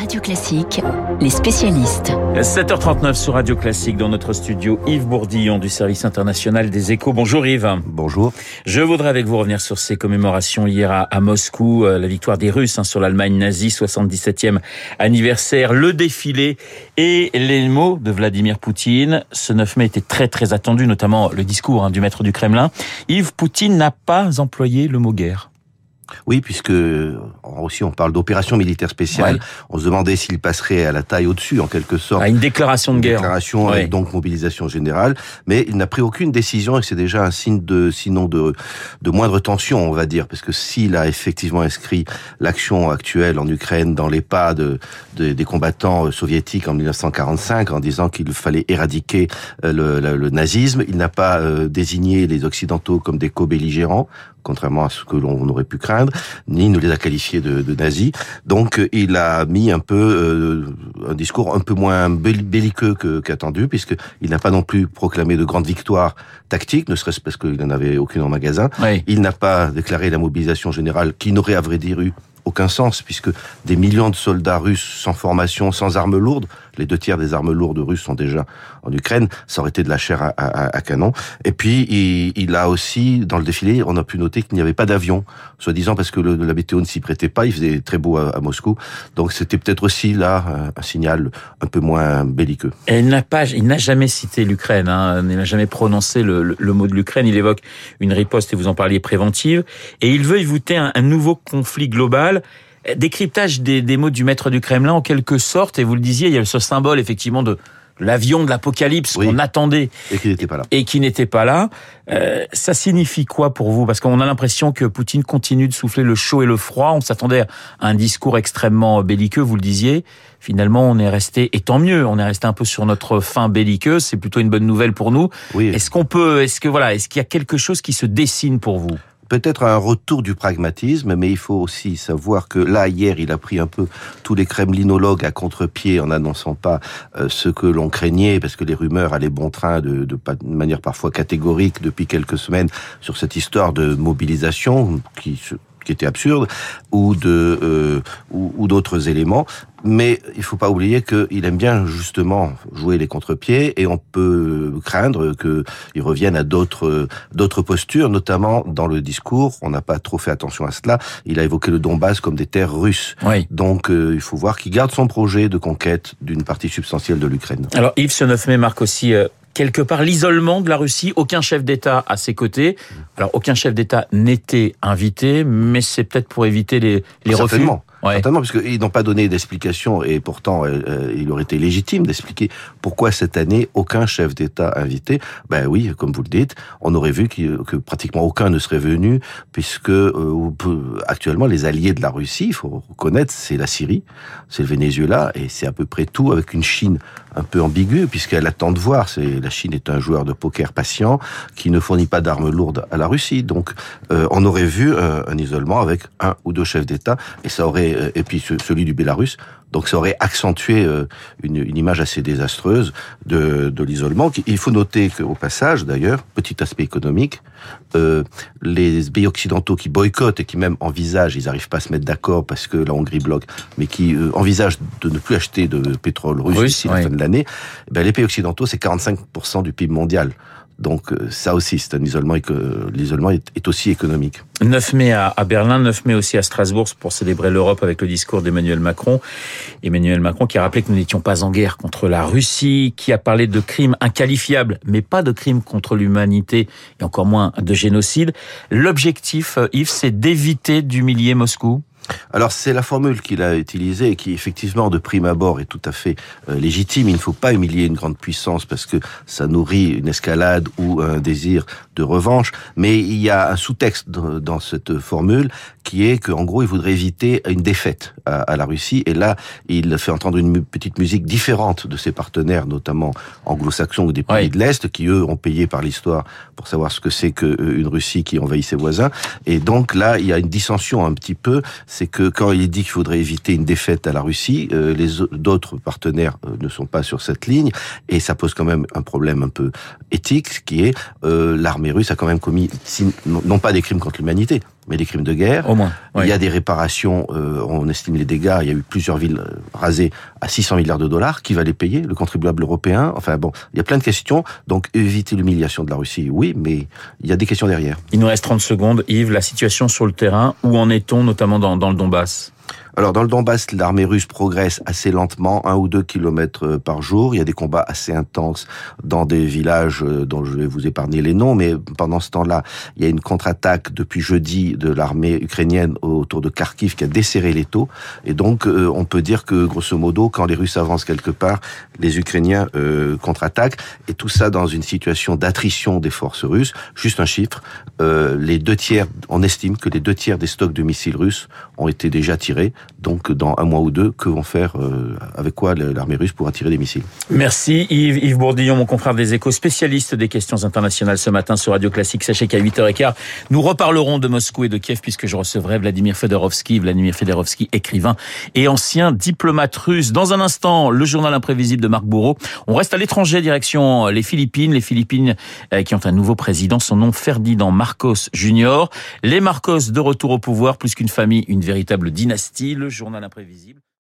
Radio Classique, les spécialistes. 7h39 sur Radio Classique dans notre studio Yves Bourdillon du service international des échos. Bonjour Yves. Bonjour. Je voudrais avec vous revenir sur ces commémorations hier à, à Moscou, euh, la victoire des Russes hein, sur l'Allemagne nazie, 77e anniversaire, le défilé et les mots de Vladimir Poutine. Ce 9 mai était très très attendu, notamment le discours hein, du maître du Kremlin. Yves Poutine n'a pas employé le mot guerre. Oui, puisque en Russie on parle d'opération militaire spéciale. Ouais. On se demandait s'il passerait à la taille au-dessus, en quelque sorte. À une déclaration de Une guerre. déclaration Ouais. avec donc mobilisation générale, mais il n'a pris aucune décision et c'est déjà un signe de, sinon de, de moindre tension, on va dire, parce que s'il a effectivement inscrit l'action actuelle en Ukraine dans les pas de, de- des combattants euh, soviétiques en 1945, en disant qu'il fallait éradiquer euh, le, le- le nazisme, il n'a pas euh, désigné les occidentaux comme des co-belligérants, contrairement à ce que l'on aurait pu craindre, ni ne les a qualifiés de, de nazis. Donc euh, il a mis un peu euh, un discours un peu moins belli- belliqueux que- qu'attendu, puisque il n'a pas non plus proclamé de grandes victoires tactiques, ne serait-ce parce qu'il n'en avait aucune en magasin. Oui. Il n'a pas déclaré la mobilisation générale, qui n'aurait à vrai dire eu aucun sens, puisque des millions de soldats russes sans formation, sans armes lourdes, les deux tiers des armes lourdes russes sont déjà en Ukraine, ça aurait été de la chair à, canon. Et puis, il, a aussi, dans le défilé, on a pu noter qu'il n'y avait pas d'avion, soi-disant parce que la météo ne s'y prêtait pas, il faisait très beau à, Moscou. Donc c'était peut-être aussi là un, signal un peu moins belliqueux. Il n'a pas, il n'a jamais cité l'Ukraine. Hein, il n'a jamais prononcé le, mot de l'Ukraine. Il évoque une riposte et vous en parliez préventive. Et il veut éviter un nouveau conflit global. Décryptage des, des mots du maître du Kremlin en quelque sorte. Et vous le disiez, il y a ce symbole effectivement de l'avion de l'apocalypse Oui. qu'on attendait Et qu'il n'était pas là. et qui n'était pas là. Euh, ça signifie quoi pour vous? Parce qu'on a l'impression que Poutine continue de souffler le chaud et le froid. On s'attendait à un discours extrêmement belliqueux, vous le disiez. Finalement, on est resté, et tant mieux, on est resté un peu sur notre fin belliqueuse. C'est plutôt une bonne nouvelle pour nous. Oui. Est-ce qu'on peut, est-ce que voilà, est-ce qu'il y a quelque chose qui se dessine pour vous? Peut-être un retour du pragmatisme, mais il faut aussi savoir que là, hier, il a pris un peu tous les kremlinologues à contre-pied en n'annonçant pas euh, ce que l'on craignait, parce que les rumeurs allaient bon train de, de, manière parfois catégorique depuis quelques semaines sur cette histoire de mobilisation qui se qui était absurde, ou de euh, ou, ou d'autres éléments. Mais il faut pas oublier qu'il aime bien justement jouer les contre-pieds et on peut craindre qu'il revienne à d'autres d'autres postures, notamment dans le discours. On n'a pas trop fait attention à cela. Il a évoqué le Donbass comme des terres russes. Oui. Donc euh, il faut voir qu'il garde son projet de conquête d'une partie substantielle de l'Ukraine. Alors Yves, ce 9 mai marque aussi euh, quelque part l'isolement de la Russie. Aucun chef d'État à ses côtés. Alors aucun chef d'État n'était invité, mais c'est peut-être pour éviter les, les refus. Certainement. Ouais. Certainement, parce qu'ils n'ont pas donné d'explication et pourtant euh, euh, il aurait été légitime d'expliquer pourquoi cette année aucun chef d'État invité. Ben oui, comme vous le dites, on aurait vu que pratiquement aucun ne serait venu, puisque euh, actuellement les alliés de la Russie, il faut reconnaître, c'est la Syrie, c'est le Venezuela et c'est à peu près tout avec une Chine un peu ambiguë puisqu'elle attend de voir. La Chine est un joueur de poker patient qui ne fournit pas d'armes lourdes à la Russie. Donc euh, on aurait vu euh, un isolement avec un ou deux chefs d'État et ça aurait euh, et puis ce- celui du Bélarus. Donc ça aurait accentué euh, une, une image assez désastreuse de, de l'isolement. Il faut noter qu'au passage, d'ailleurs, petit aspect économique, euh, les pays occidentaux qui boycottent et qui même envisagent, ils n'arrivent pas à se mettre d'accord parce que la Hongrie bloque, mais qui euh, envisagent de ne plus acheter de pétrole russe, d'ici oui. la fin de l'année, ben, les pays occidentaux, c'est 45% du PIB mondial. Donc euh, ça aussi, c'est un isolement, éco- l'isolement est, aussi économique. 9 mai à, à Berlin, 9 mai aussi à Strasbourg pour célébrer l'Europe avec le discours d'Emmanuel Macron. Emmanuel Macron qui a rappelé que nous n'étions pas en guerre contre la Russie, qui a parlé de crimes inqualifiables, mais pas de crimes contre l'humanité et encore moins de génocide. L'objectif, euh, Yves, c'est d'éviter d'humilier Moscou? Alors c'est la formule qu'il a utilisée et qui effectivement de prime abord est tout à fait euh, légitime. Il ne faut pas humilier une grande puissance parce que ça nourrit une escalade ou un désir de revanche. Mais il y a un sous-texte dans dans cette formule qui est qu'en gros il voudrait éviter une défaite à, à la Russie. Et là il fait entendre une mu- petite musique différente de ses partenaires, notamment anglo-saxons ou des pays de l'Est, qui eux ont payé par l'histoire pour savoir ce que c'est qu'une Russie qui envahit ses voisins. Et donc là il y a une dissension un petit peu c'est que quand il dit qu'il faudrait éviter une défaite à la Russie, euh, les au- d'autres partenaires euh, ne sont pas sur cette ligne, et ça pose quand même un problème un peu éthique, qui est euh, l'armée russe a quand même commis, non pas des crimes contre l'humanité, mais des crimes de guerre. Au moins. Il y a des réparations, euh, on estime les dégâts, il y a eu plusieurs villes euh, rasées à 600 milliards de dollars. Qui va les payer? Le contribuable européen? Enfin bon, il y a plein de questions. Donc éviter l'humiliation de la Russie, oui, mais il y a des questions derrière. Il nous reste 30 secondes. Yves, la situation sur le terrain, où en est-on notamment dans, dans le Donbass? Alors dans le Donbass, l'armée russe progresse assez lentement, un ou deux kilomètres euh, par jour. Il y a des combats assez intenses dans des villages euh, dont je vais vous épargner les noms, mais pendant ce temps-là, il y a une contre-attaque depuis jeudi de l'armée ukrainienne autour de Kharkiv qui a desserré les taux. Et donc euh, on peut dire que grosso modo, quand les Russes avancent quelque part, les Ukrainiens contre-attaquent. Et tout ça dans une situation d'attrition des forces russes. Juste un chiffre, les deux tiers, on estime que les deux tiers des stocks de missiles russes ont été déjà tirés. Donc, dans un mois ou deux, que vont faire, euh, avec quoi l'armée russe pourra tirer des missiles Merci Yves. Bourdillon, mon confrère des échos, spécialiste des questions internationales ce matin sur Radio Classique. Sachez qu'à 8h15, nous reparlerons de Moscou et de Kiev puisque je recevrai Vladimir Fedorovski. Vladimir Fedorovski, écrivain et ancien diplomate russe. Dans un instant, le journal imprévisible de Marc Bourreau. On reste à l'étranger, direction les Philippines. Les Philippines euh, qui ont un nouveau président, son nom Ferdinand Marcos Jr. Les Marcos de retour au pouvoir, plus qu'une famille, une véritable dynastie le journal imprévisible.